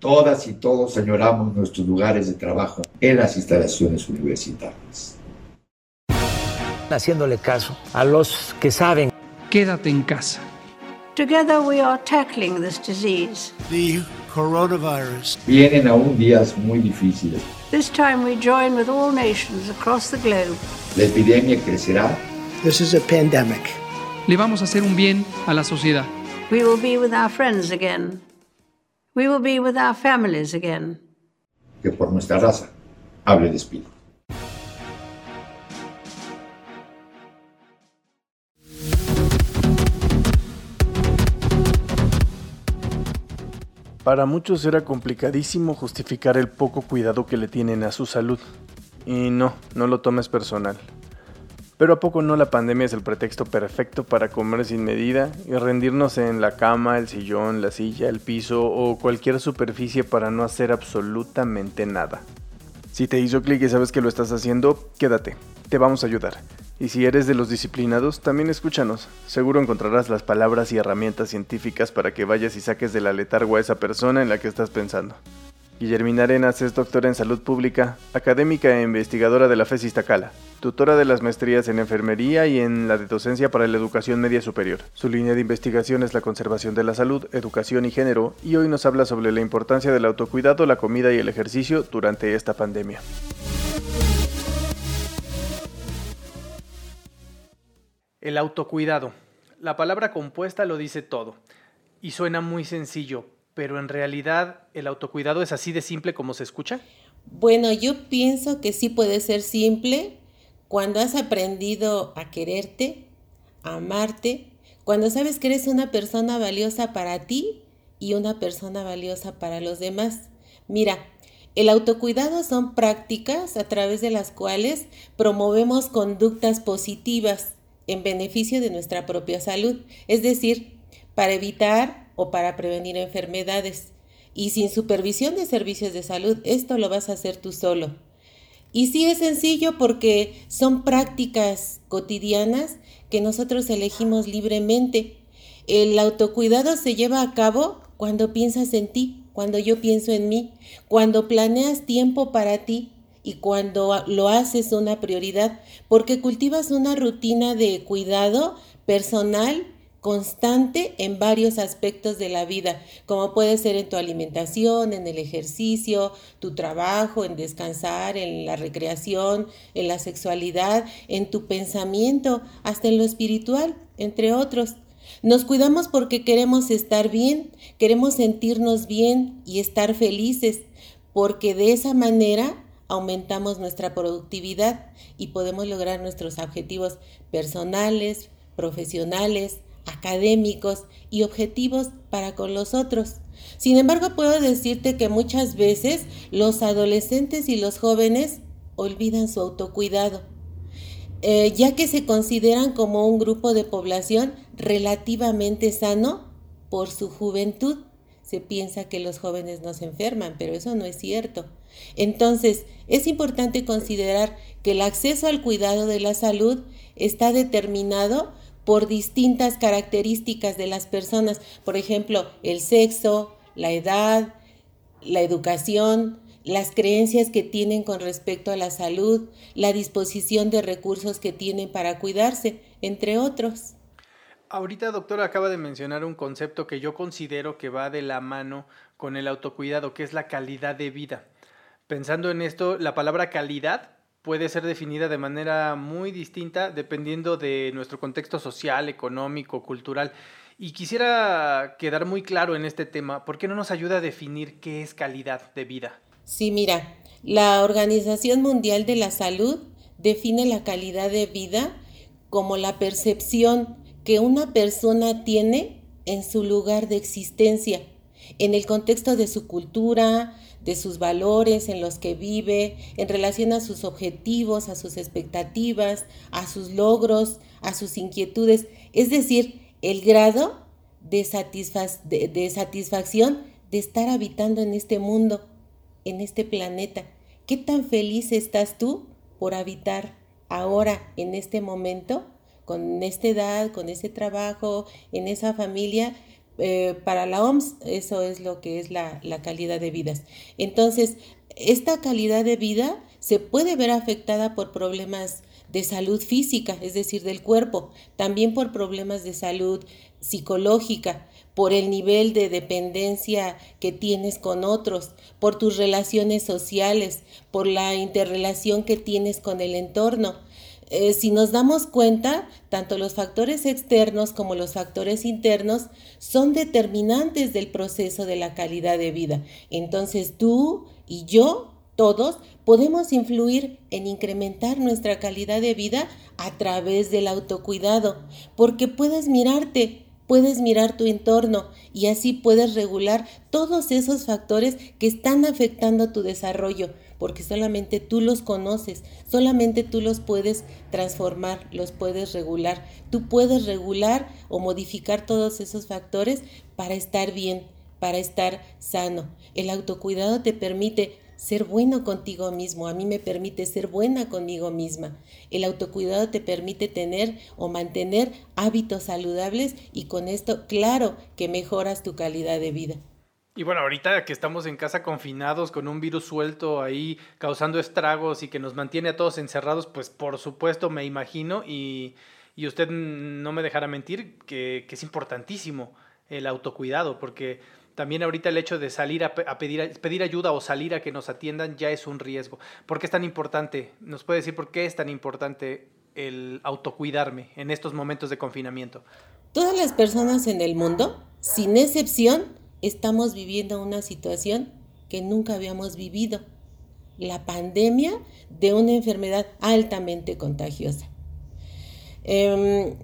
Todas y todos añoramos nuestros lugares de trabajo en las instalaciones universitarias. Haciéndole caso a los que saben. Quédate en casa. Together we are tackling this disease. The coronavirus. Vienen aún días muy difíciles. This time we join with all nations across the globe. La epidemia crecerá. This is a pandemic. Le vamos a hacer un bien a la sociedad. We will be with our friends again. We will be with our families again. Que por nuestra raza hable de espíritu. Para muchos era complicadísimo justificar el poco cuidado que le tienen a su salud. Y no, no lo tomes personal. Pero a poco no la pandemia es el pretexto perfecto para comer sin medida y rendirnos en la cama, el sillón, la silla, el piso o cualquier superficie para no hacer absolutamente nada. Si te hizo clic y sabes que lo estás haciendo, quédate, te vamos a ayudar. Y si eres de los disciplinados, también escúchanos. Seguro encontrarás las palabras y herramientas científicas para que vayas y saques de la letargo a esa persona en la que estás pensando. Guillermina Arenas es doctora en salud pública, académica e investigadora de la FES Iztacala, tutora de las maestrías en enfermería y en la de docencia para la educación media superior. Su línea de investigación es la conservación de la salud, educación y género, y hoy nos habla sobre la importancia del autocuidado, la comida y el ejercicio durante esta pandemia. El autocuidado. La palabra compuesta lo dice todo y suena muy sencillo, pero en realidad el autocuidado es así de simple como se escucha. Bueno, yo pienso que sí puede ser simple cuando has aprendido a quererte, a amarte, cuando sabes que eres una persona valiosa para ti y una persona valiosa para los demás. Mira, el autocuidado son prácticas a través de las cuales promovemos conductas positivas en beneficio de nuestra propia salud, es decir, para evitar o para prevenir enfermedades. Y sin supervisión de servicios de salud, esto lo vas a hacer tú solo. Y sí es sencillo porque son prácticas cotidianas que nosotros elegimos libremente. El autocuidado se lleva a cabo cuando piensas en ti, cuando yo pienso en mí, cuando planeas tiempo para ti, y cuando lo haces una prioridad, porque cultivas una rutina de cuidado personal constante en varios aspectos de la vida, como puede ser en tu alimentación, en el ejercicio, tu trabajo, en descansar, en la recreación, en la sexualidad, en tu pensamiento, hasta en lo espiritual, entre otros. Nos cuidamos porque queremos estar bien, queremos sentirnos bien y estar felices, porque de esa manera aumentamos nuestra productividad y podemos lograr nuestros objetivos personales, profesionales, académicos y objetivos para con los otros. Sin embargo, puedo decirte que muchas veces los adolescentes y los jóvenes olvidan su autocuidado, eh, ya que se consideran como un grupo de población relativamente sano por su juventud. Se piensa que los jóvenes no se enferman, pero eso no es cierto. Entonces, es importante considerar que el acceso al cuidado de la salud está determinado por distintas características de las personas, por ejemplo, el sexo, la edad, la educación, las creencias que tienen con respecto a la salud, la disposición de recursos que tienen para cuidarse, entre otros. Ahorita, doctora, acaba de mencionar un concepto que yo considero que va de la mano con el autocuidado, que es la calidad de vida. Pensando en esto, la palabra calidad puede ser definida de manera muy distinta dependiendo de nuestro contexto social, económico, cultural. Y quisiera quedar muy claro en este tema, ¿por qué no nos ayuda a definir qué es calidad de vida? Sí, mira, la Organización Mundial de la Salud define la calidad de vida como la percepción que una persona tiene en su lugar de existencia, en el contexto de su cultura, de sus valores en los que vive, en relación a sus objetivos, a sus expectativas, a sus logros, a sus inquietudes, es decir, el grado de, de, satisfacción de estar habitando en este mundo, en este planeta. ¿Qué tan feliz estás tú por habitar ahora, en este momento, con esta edad, con ese trabajo, en esa familia? Eh, para la OMS eso es lo que es la, la calidad de vidas. Entonces, esta calidad de vida se puede ver afectada por problemas de salud física, es decir, del cuerpo, también por problemas de salud psicológica, por el nivel de dependencia que tienes con otros, por tus relaciones sociales, por la interrelación que tienes con el entorno. Eh, si nos damos cuenta, tanto los factores externos como los factores internos son determinantes del proceso de la calidad de vida. Entonces tú y yo, todos, podemos influir en incrementar nuestra calidad de vida a través del autocuidado, porque puedes mirarte, puedes mirar tu entorno y así puedes regular todos esos factores que están afectando tu desarrollo porque solamente tú los conoces, solamente tú los puedes transformar, los puedes regular. Tú puedes regular o modificar todos esos factores para estar bien, para estar sano. El autocuidado te permite ser bueno contigo mismo, a mí me permite ser buena conmigo misma. El autocuidado te permite tener o mantener hábitos saludables y con esto, claro, que mejoras tu calidad de vida. Y bueno, ahorita que estamos en casa confinados con un virus suelto ahí causando estragos y que nos mantiene a todos encerrados, pues por supuesto me imagino y, usted no me dejará mentir que, es importantísimo el autocuidado, porque también ahorita el hecho de salir a, pedir, ayuda o salir a que nos atiendan ya es un riesgo. ¿Por qué es tan importante? ¿Nos puede decir por qué es tan importante el autocuidarme en estos momentos de confinamiento? Todas las personas en el mundo, sin excepción, estamos viviendo una situación que nunca habíamos vivido, la pandemia de una enfermedad altamente contagiosa. Em,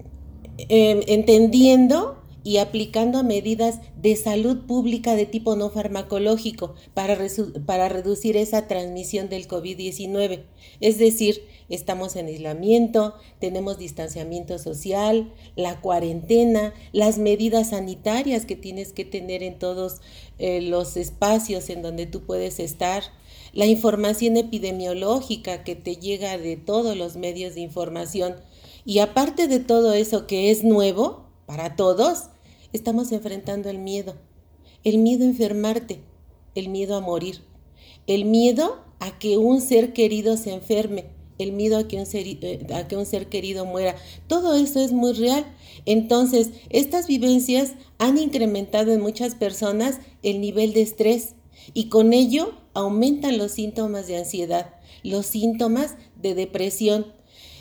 em, entendiendo y aplicando medidas de salud pública de tipo no farmacológico para, para reducir esa transmisión del COVID-19. Es decir, estamos en aislamiento, tenemos distanciamiento social, la cuarentena, las medidas sanitarias que tienes que tener en todos eh, los espacios en donde tú puedes estar, la información epidemiológica que te llega de todos los medios de información. Y aparte de todo eso que es nuevo para todos, estamos enfrentando el miedo. El miedo a enfermarte, el miedo a morir, el miedo a que un ser querido se enferme, el miedo a que, un ser, eh, a que un ser querido muera. Todo eso es muy real. Entonces, estas vivencias han incrementado en muchas personas el nivel de estrés y con ello aumentan los síntomas de ansiedad, los síntomas de depresión.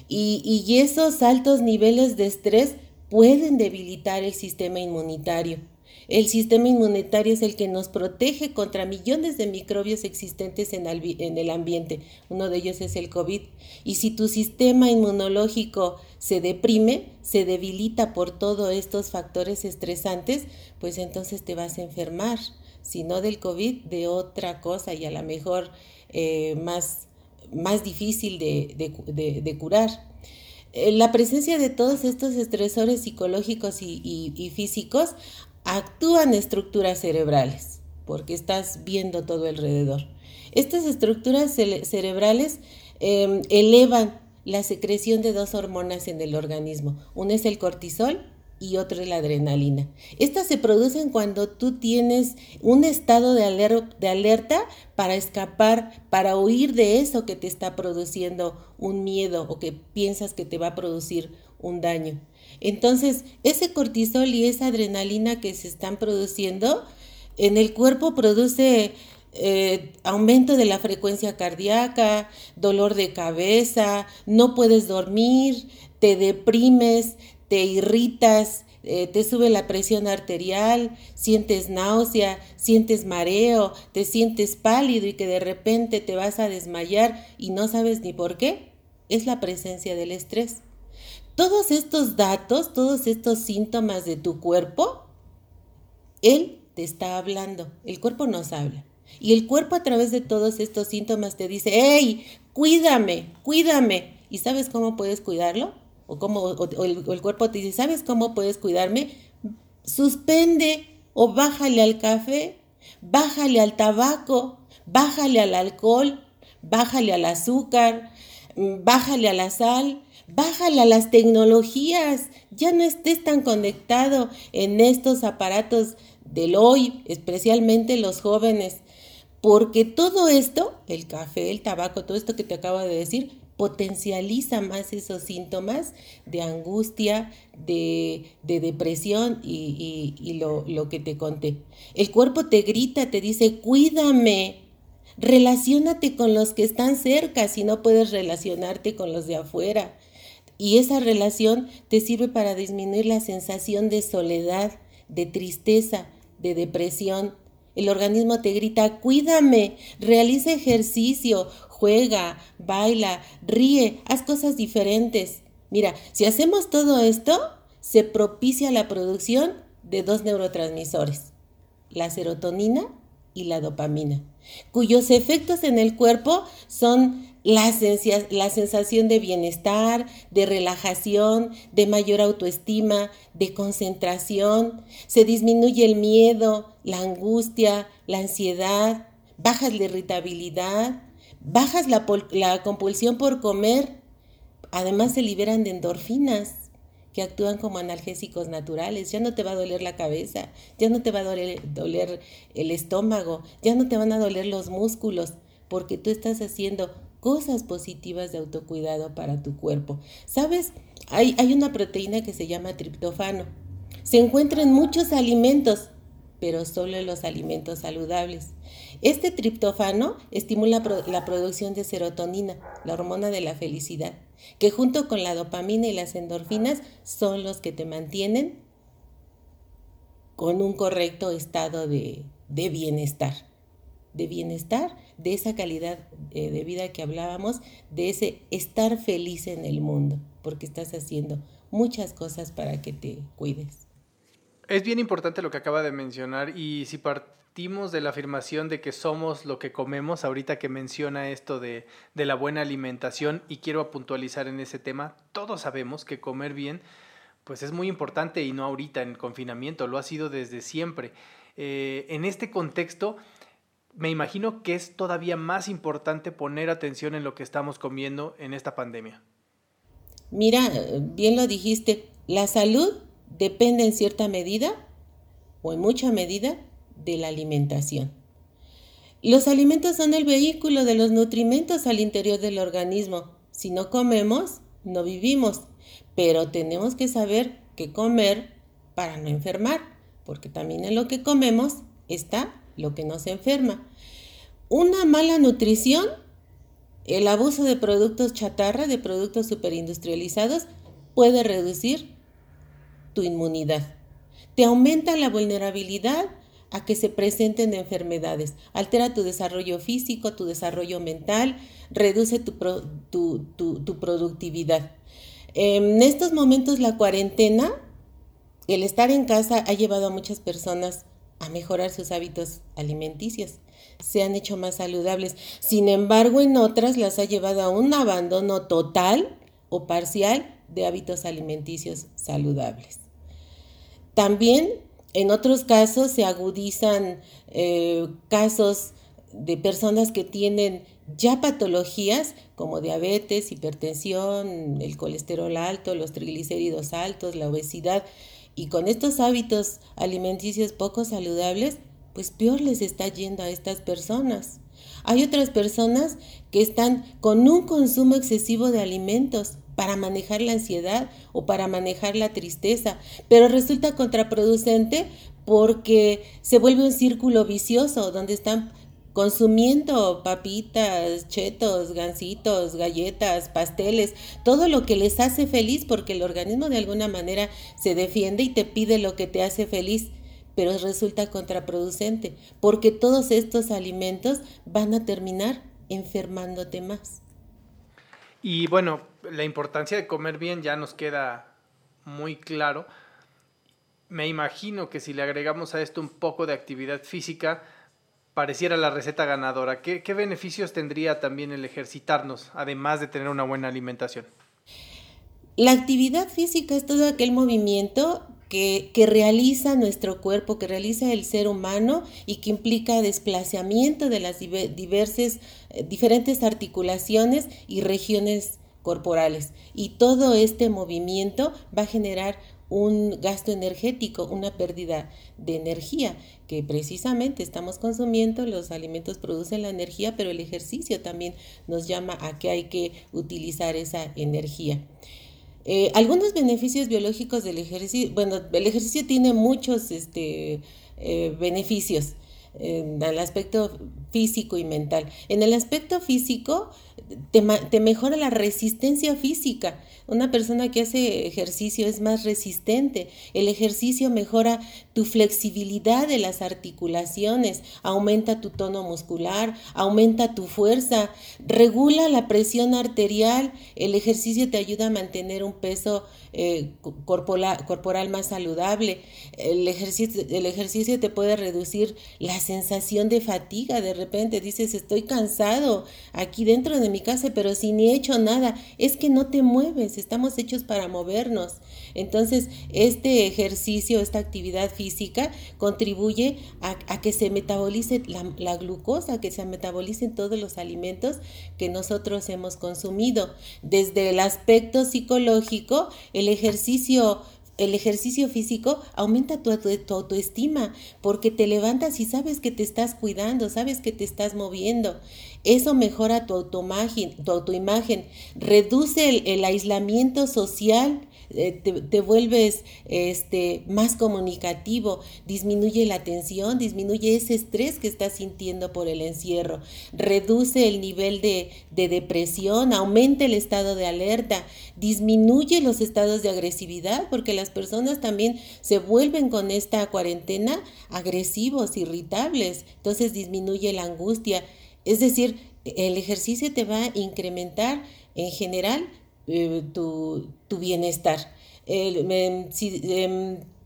Y, y esos altos niveles de estrés pueden debilitar el sistema inmunitario. El sistema inmunitario es el que nos protege contra millones de microbios existentes en, el ambiente. Uno de ellos es el COVID. Y si tu sistema inmunológico se deprime, se debilita por todos estos factores estresantes, pues entonces te vas a enfermar. Si no del COVID, de otra cosa y a lo mejor eh, más, más difícil de curar. Eh, la presencia de todos estos estresores psicológicos y, físicos actúan estructuras cerebrales, porque estás viendo todo alrededor. Estas estructuras cerebrales em, elevan la secreción de dos hormonas en el organismo. Una es el cortisol y otra es la adrenalina. Estas se producen cuando tú tienes un estado de, de alerta para escapar, para huir de eso que te está produciendo un miedo o que piensas que te va a producir un daño. Entonces, ese cortisol y esa adrenalina que se están produciendo en el cuerpo produce eh, aumento de la frecuencia cardíaca, dolor de cabeza, no puedes dormir, te deprimes, te irritas, eh, te sube la presión arterial, sientes náusea, sientes mareo, te sientes pálido y que de repente te vas a desmayar y no sabes ni por qué, es la presencia del estrés. Todos estos datos, todos estos síntomas de tu cuerpo, él te está hablando, el cuerpo nos habla. Y el cuerpo a través de todos estos síntomas te dice, hey, cuídame, cuídame. ¿Y sabes cómo puedes cuidarlo? O, cómo, el, cuerpo te dice, ¿sabes cómo puedes cuidarme? Suspende o bájale al café, bájale al tabaco, bájale al alcohol, bájale al azúcar, mm, bájale a la sal, bájale a las tecnologías, ya no estés tan conectado en estos aparatos del hoy, especialmente los jóvenes, porque todo esto, el café, el tabaco, todo esto que te acabo de decir, potencializa más esos síntomas de angustia, de, depresión y, lo, lo que te conté. El cuerpo te grita, te dice, cuídame, relacionate con los que están cerca si no puedes relacionarte con los de afuera. Y esa relación te sirve para disminuir la sensación de soledad, de tristeza, de depresión. El organismo te grita, cuídame, realiza ejercicio, juega, baila, ríe, haz cosas diferentes. Mira, si hacemos todo esto, se propicia la producción de dos neurotransmisores, la serotonina y la dopamina, cuyos efectos en el cuerpo son la, la, sensación de bienestar, de relajación, de mayor autoestima, de concentración. Se disminuye el miedo, la angustia, la ansiedad, bajas la irritabilidad, bajas la, la compulsión por comer. Además se liberan de endorfinas que actúan como analgésicos naturales. Ya no te va a doler la cabeza, ya no te va a doler, doler el estómago, ya no te van a doler los músculos, porque tú estás haciendo cosas positivas de autocuidado para tu cuerpo. ¿Sabes? Hay, hay una proteína que se llama triptofano. Se encuentra en muchos alimentos, pero solo en los alimentos saludables. Este triptofano estimula la producción de serotonina, la hormona de la felicidad, que junto con la dopamina y las endorfinas son los que te mantienen con un correcto estado de, de bienestar de bienestar, de esa calidad eh, de vida que hablábamos, de ese estar feliz en el mundo, porque estás haciendo muchas cosas para que te cuides. Es bien importante lo que acaba de mencionar y si partimos de la afirmación de que somos lo que comemos, ahorita que menciona esto de, de la buena alimentación y quiero puntualizar en ese tema, todos sabemos que comer bien pues es muy importante y no ahorita en confinamiento, lo ha sido desde siempre. Eh, en este contexto, me imagino que es todavía más importante poner atención en lo que estamos comiendo en esta pandemia. Mira, bien lo dijiste, la salud depende en cierta medida o en mucha medida de la alimentación. Los alimentos son el vehículo de los nutrimentos al interior del organismo. Si no comemos, no vivimos, pero tenemos que saber qué comer para no enfermar, porque también en lo que comemos está lo que nos enferma. Una mala nutrición, el abuso de productos chatarra, de productos superindustrializados, puede reducir tu inmunidad. Te aumenta la vulnerabilidad a que se presenten enfermedades, altera tu desarrollo físico, tu desarrollo mental, reduce tu, tu productividad. En estos momentos la cuarentena, el estar en casa ha llevado a muchas personas a mejorar sus hábitos alimenticios. Se han hecho más saludables. Sin embargo, en otras las ha llevado a un abandono total o parcial de hábitos alimenticios saludables. También en otros casos se agudizan eh, casos de personas que tienen ya patologías como diabetes, hipertensión, el colesterol alto, los triglicéridos altos, la obesidad, y con estos hábitos alimenticios poco saludables, pues peor les está yendo a estas personas. Hay otras personas que están con un consumo excesivo de alimentos para manejar la ansiedad o para manejar la tristeza, pero resulta contraproducente porque se vuelve un círculo vicioso donde están consumiendo papitas, chetos, gansitos, galletas, pasteles, todo lo que les hace feliz porque el organismo de alguna manera se defiende y te pide lo que te hace feliz, pero resulta contraproducente porque todos estos alimentos van a terminar enfermándote más. Y bueno, la importancia de comer bien ya nos queda muy claro. Me imagino que si le agregamos a esto un poco de actividad física, pareciera la receta ganadora. ¿Qué, beneficios tendría también el ejercitarnos, además de tener una buena alimentación? La actividad física es todo aquel movimiento que, que, realiza nuestro cuerpo, que realiza el ser humano y que implica desplazamiento de las diversas, eh, diferentes articulaciones y regiones corporales. Y todo este movimiento va a generar un gasto energético, una pérdida de energía, que precisamente estamos consumiendo, los alimentos producen la energía, pero el ejercicio también nos llama a que hay que utilizar esa energía. Eh, algunos beneficios biológicos del ejercicio, bueno, el ejercicio tiene muchos este, eh, beneficios en el aspecto físico y mental. En el aspecto físico, te, te, mejora la resistencia física. Una persona que hace ejercicio es más resistente. El ejercicio mejora tu flexibilidad de las articulaciones, aumenta tu tono muscular, aumenta tu fuerza, regula la presión arterial. El ejercicio te ayuda a mantener un peso eh, corporal, corporal, más saludable. El ejercicio, el ejercicio te puede reducir la sensación de fatiga. De repente dices, estoy cansado aquí dentro de mi casa, pero si ni he hecho nada, es que no te mueves, estamos hechos para movernos. Entonces, este ejercicio, esta actividad física contribuye a, que se metabolice la, la, glucosa, que se metabolicen todos los alimentos que nosotros hemos consumido. Desde el aspecto psicológico, el ejercicio el ejercicio físico aumenta tu, autoestima porque te levantas y sabes que te estás cuidando, sabes que te estás moviendo. Eso mejora tu autoimagen, tu autoimagen reduce el aislamiento social eh, te, vuelves este, más comunicativo, disminuye la tensión, disminuye ese estrés que estás sintiendo por el encierro, reduce el nivel de, de depresión, aumenta el estado de alerta, disminuye los estados de agresividad, porque las personas también se vuelven con esta cuarentena agresivos, irritables, entonces disminuye la angustia. Es decir, el ejercicio te va a incrementar en general eh, tu, bienestar. Em,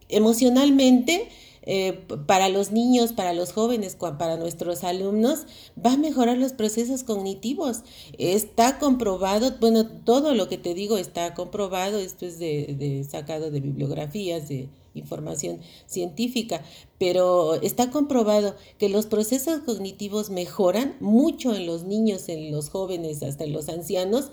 emocionalmente, eh, para los niños, para los jóvenes, para nuestros alumnos, va a mejorar los procesos cognitivos. Está comprobado, bueno, todo lo que te digo está comprobado, esto es de, sacado de bibliografías, de información científica, pero está comprobado que los procesos cognitivos mejoran mucho en los niños, en los jóvenes, hasta en los ancianos,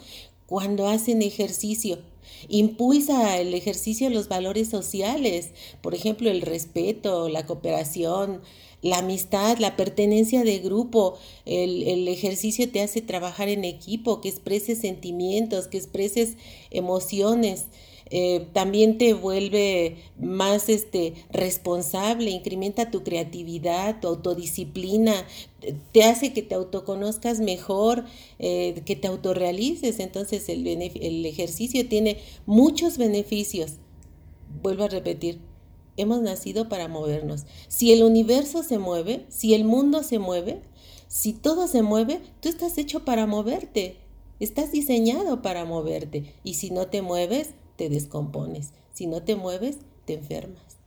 cuando hacen ejercicio. Impulsa el ejercicio los valores sociales, por ejemplo, el respeto, la cooperación, la amistad, la pertenencia de grupo. El, el, ejercicio te hace trabajar en equipo, que expreses sentimientos, que expreses emociones. Eh, también te vuelve más este, responsable, incrementa tu creatividad, tu autodisciplina, te hace que te autoconozcas mejor, eh, que te autorrealices. Entonces el, el ejercicio tiene muchos beneficios. Vuelvo a repetir, hemos nacido para movernos. Si el universo se mueve, si el mundo se mueve, si todo se mueve, tú estás hecho para moverte. Estás diseñado para moverte. Y si no te mueves, te descompones. Si no te mueves, te enfermas.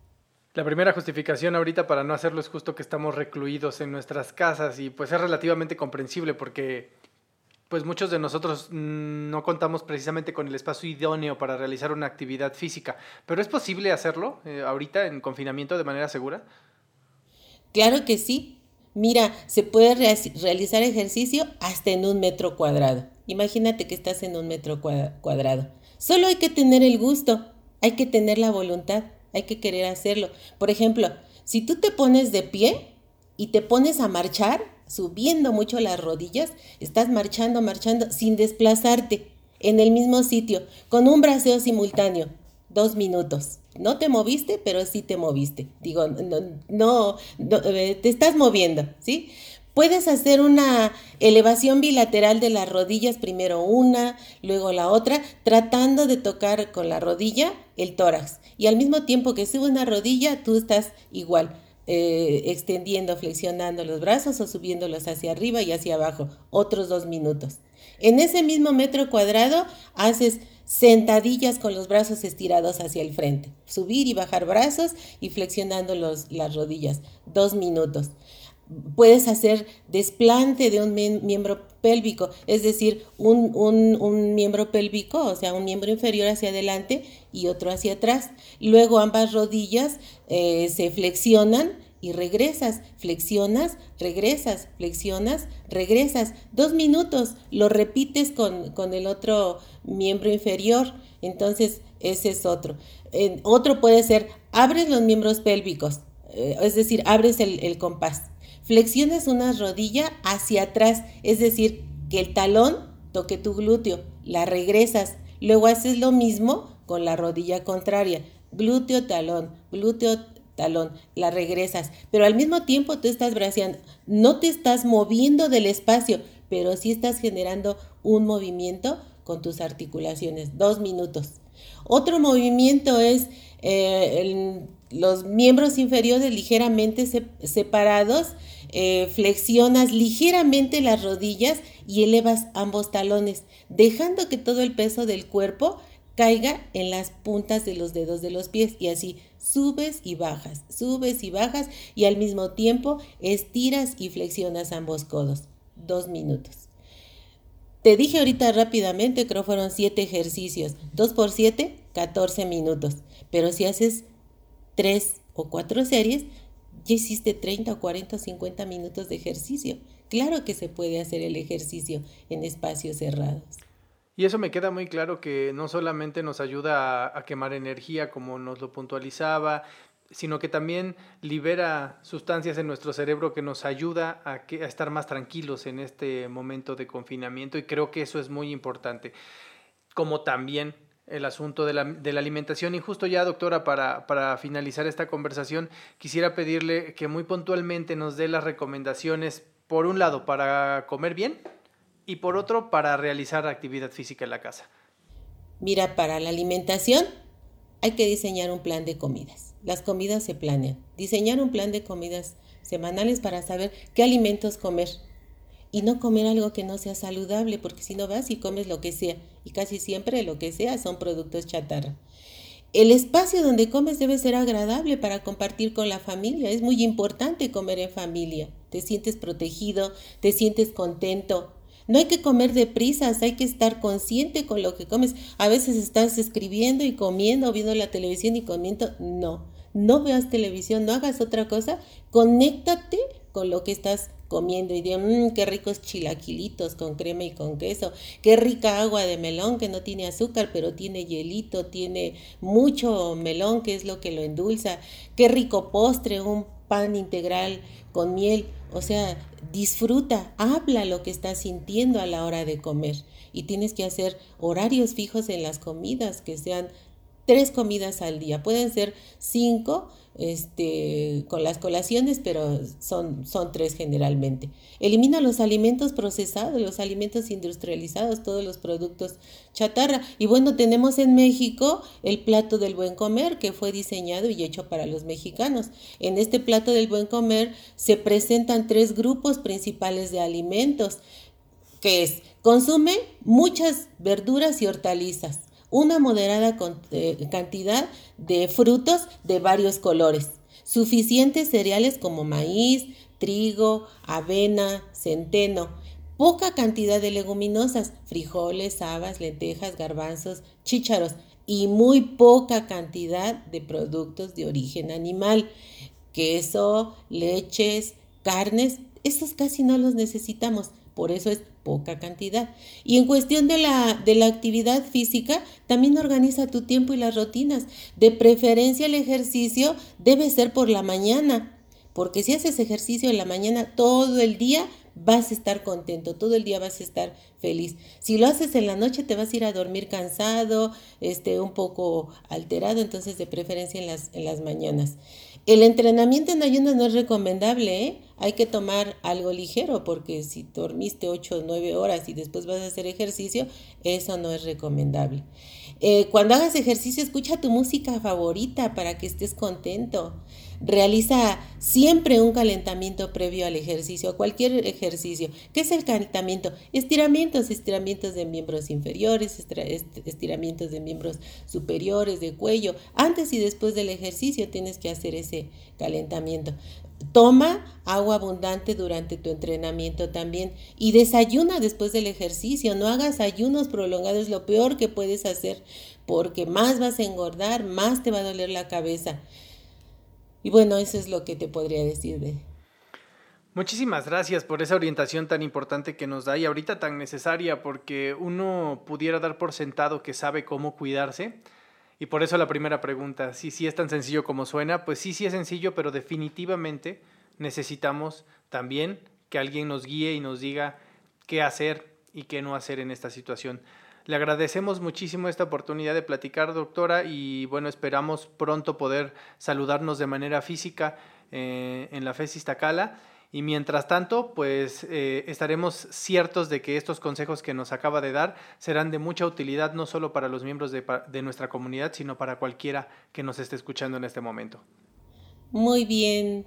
La primera justificación ahorita para no hacerlo es justo que estamos recluidos en nuestras casas y pues es relativamente comprensible porque pues muchos de nosotros mm, no contamos precisamente con el espacio idóneo para realizar una actividad física. Pero ¿es posible hacerlo eh, ahorita en confinamiento de manera segura? Claro que sí. Mira, se puede realizar ejercicio hasta en un metro cuadrado. Imagínate que estás en un metro cuadrado. Solo hay que tener el gusto, hay que tener la voluntad, hay que querer hacerlo. Por ejemplo, si tú te pones de pie y te pones a marchar, subiendo mucho las rodillas, estás marchando, marchando sin desplazarte en el mismo sitio, con un braceo simultáneo, dos minutos. No te moviste, pero sí te moviste. Digo, no, no, eh, te estás moviendo, ¿sí? Puedes hacer una elevación bilateral de las rodillas, primero una, luego la otra, tratando de tocar con la rodilla el tórax. Y al mismo tiempo que sube una rodilla, tú estás igual, eh, extendiendo, flexionando los brazos o subiéndolos hacia arriba y hacia abajo, otros dos minutos. En ese mismo metro cuadrado haces sentadillas con los brazos estirados hacia el frente, subir y bajar brazos y flexionando los, las rodillas, dos minutos puedes hacer desplante de un miembro pélvico, es decir, un, un, un, miembro pélvico, o sea, un miembro inferior hacia adelante y otro hacia atrás. Luego ambas rodillas eh, se flexionan y regresas, flexionas, regresas, flexionas, regresas. Dos minutos, lo repites con, con el otro miembro inferior. Entonces, ese es otro. otro puede ser, abres los miembros pélvicos, eh, es decir, abres el, el compás. Flexionas una rodilla hacia atrás, es decir, que el talón toque tu glúteo, la regresas. Luego haces lo mismo con la rodilla contraria, glúteo, talón, glúteo, talón, la regresas, pero al mismo tiempo tú estás braceando, no te estás moviendo del espacio, pero sí estás generando un movimiento con tus articulaciones, dos minutos. Otro movimiento es eh, los miembros inferiores ligeramente separados, eh, flexionas ligeramente las rodillas y elevas ambos talones, dejando que todo el peso del cuerpo caiga en las puntas de los dedos de los pies y así subes y bajas, subes y bajas y al mismo tiempo estiras y flexionas ambos codos. Dos minutos. Te dije ahorita rápidamente, creo fueron siete ejercicios. Dos por siete, 14 minutos. Pero si haces tres o cuatro series, ya hiciste 30 o 40 o 50 minutos de ejercicio. Claro que se puede hacer el ejercicio en espacios cerrados. Y eso me queda muy claro que no solamente nos ayuda a, quemar energía, como nos lo puntualizaba, sino que también libera sustancias en nuestro cerebro que nos ayuda a, a, estar más tranquilos en este momento de confinamiento y creo que eso es muy importante. Como también el asunto de la, de la alimentación. Y justo ya, doctora, para, para finalizar esta conversación, quisiera pedirle que muy puntualmente nos dé las recomendaciones, por un lado, para comer bien y por otro para realizar actividad física en la casa? Mira, para la alimentación hay que diseñar un plan de comidas. Las comidas se planean. Diseñar un plan de comidas semanales para saber qué alimentos comer. Y no comer algo que no sea saludable, porque si no vas y comes lo que sea, y casi siempre lo que sea son productos chatarra. El espacio donde comes debe ser agradable para compartir con la familia. Es muy importante comer en familia. Te sientes protegido, te sientes contento, no hay que comer deprisa, hay que estar consciente con lo que comes. A veces estás escribiendo y comiendo, viendo la televisión y comiendo. No, no veas televisión, no hagas otra cosa. Conéctate con lo que estás comiendo y di, mmm, qué ricos chilaquilitos con crema y con queso, qué rica agua de melón que no tiene azúcar, pero tiene hielito, tiene mucho melón que es lo que lo endulza, qué rico postre, un pan integral con miel. O sea, disfruta, habla lo que estás sintiendo a la hora de comer. Y tienes que hacer horarios fijos en las comidas, que sean tres comidas al día. Pueden ser cinco, este, con las colaciones, pero son, son tres generalmente. Elimina los alimentos procesados, los alimentos industrializados, todos los productos chatarra. Y bueno, tenemos en México el plato del buen comer que fue diseñado y hecho para los mexicanos. En este plato del buen comer se presentan tres grupos principales de alimentos, que es consume muchas verduras y hortalizas una moderada eh, cantidad de frutos de varios colores, suficientes cereales como maíz, trigo, avena, centeno, poca cantidad de leguminosas, frijoles, habas, lentejas, garbanzos, chícharos y muy poca cantidad de productos de origen animal, queso, leches, carnes, estos casi no los necesitamos, por eso es poca cantidad. Y en cuestión de la, de la actividad física, también organiza tu tiempo y las rutinas. De preferencia el ejercicio debe ser por la mañana, porque si haces ejercicio en la mañana todo el día, vas a estar contento, todo el día vas a estar feliz. Si lo haces en la noche te vas a ir a dormir cansado, este, un poco alterado, entonces de preferencia en las, en las mañanas. El entrenamiento en ayunas no es recomendable, ¿eh? hay que tomar algo ligero porque si dormiste 8 o 9 horas y después vas a hacer ejercicio, eso no es recomendable. Eh, cuando hagas ejercicio, escucha tu música favorita para que estés contento. Realiza siempre un calentamiento previo al ejercicio, cualquier ejercicio. ¿Qué es el calentamiento? Estiramientos, estiramientos de miembros inferiores, estiramientos de miembros superiores, de cuello. Antes y después del ejercicio tienes que hacer ese calentamiento. toma agua abundante durante tu entrenamiento también y desayuna después del ejercicio. No hagas ayunos prolongados, lo peor que puedes hacer porque más vas a engordar, más te va a doler la cabeza. Y bueno, eso es lo que te podría decir de... Muchísimas gracias por esa orientación tan importante que nos da y ahorita tan necesaria porque uno pudiera dar por sentado que sabe cómo cuidarse. Y por eso la primera pregunta, si sí es tan sencillo como suena, pues sí, sí es sencillo, pero definitivamente necesitamos también que alguien nos guíe y nos diga qué hacer y qué no hacer en esta situación. Le agradecemos muchísimo esta oportunidad de platicar, doctora, y bueno, esperamos pronto poder saludarnos de manera física eh, en la FES Iztacala. Y mientras tanto, pues eh, estaremos ciertos de que estos consejos que nos acaba de dar serán de mucha utilidad no solo para los miembros de, de nuestra comunidad, sino para cualquiera que nos esté escuchando en este momento. Muy bien,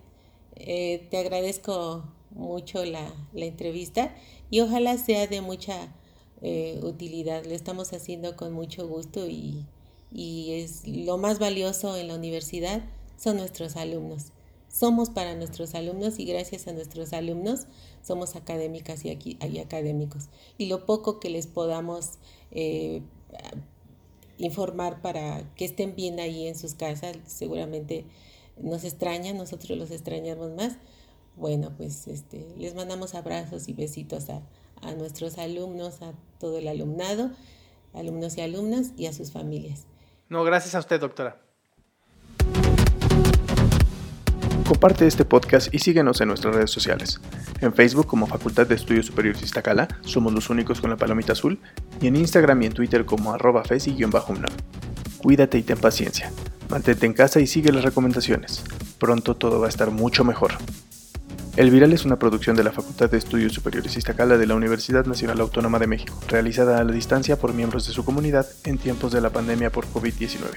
eh, te agradezco mucho la, la, entrevista y ojalá sea de mucha eh, utilidad. Lo estamos haciendo con mucho gusto y, y es lo más valioso en la universidad son nuestros alumnos. Somos para nuestros alumnos y gracias a nuestros alumnos somos académicas y, aquí, hay académicos. Y lo poco que les podamos eh, informar para que estén bien ahí en sus casas, seguramente nos extrañan, nosotros los extrañamos más. Bueno, pues este, les mandamos abrazos y besitos a, a nuestros alumnos, a todo el alumnado, alumnos y alumnas y a sus familias. No, gracias a usted, doctora. Comparte este podcast y síguenos en nuestras redes sociales. En Facebook como Facultad de Estudios Superiores Iztacala, somos los únicos con la palomita azul, y en Instagram y en Twitter como arroba fesi-unam. Cuídate y ten paciencia. Mantente en casa y sigue las recomendaciones. Pronto todo va a estar mucho mejor. El Viral es una producción de la Facultad de Estudios Superiores Iztacala de la Universidad Nacional Autónoma de México, realizada a la distancia por miembros de su comunidad en tiempos de la pandemia por COVID-19.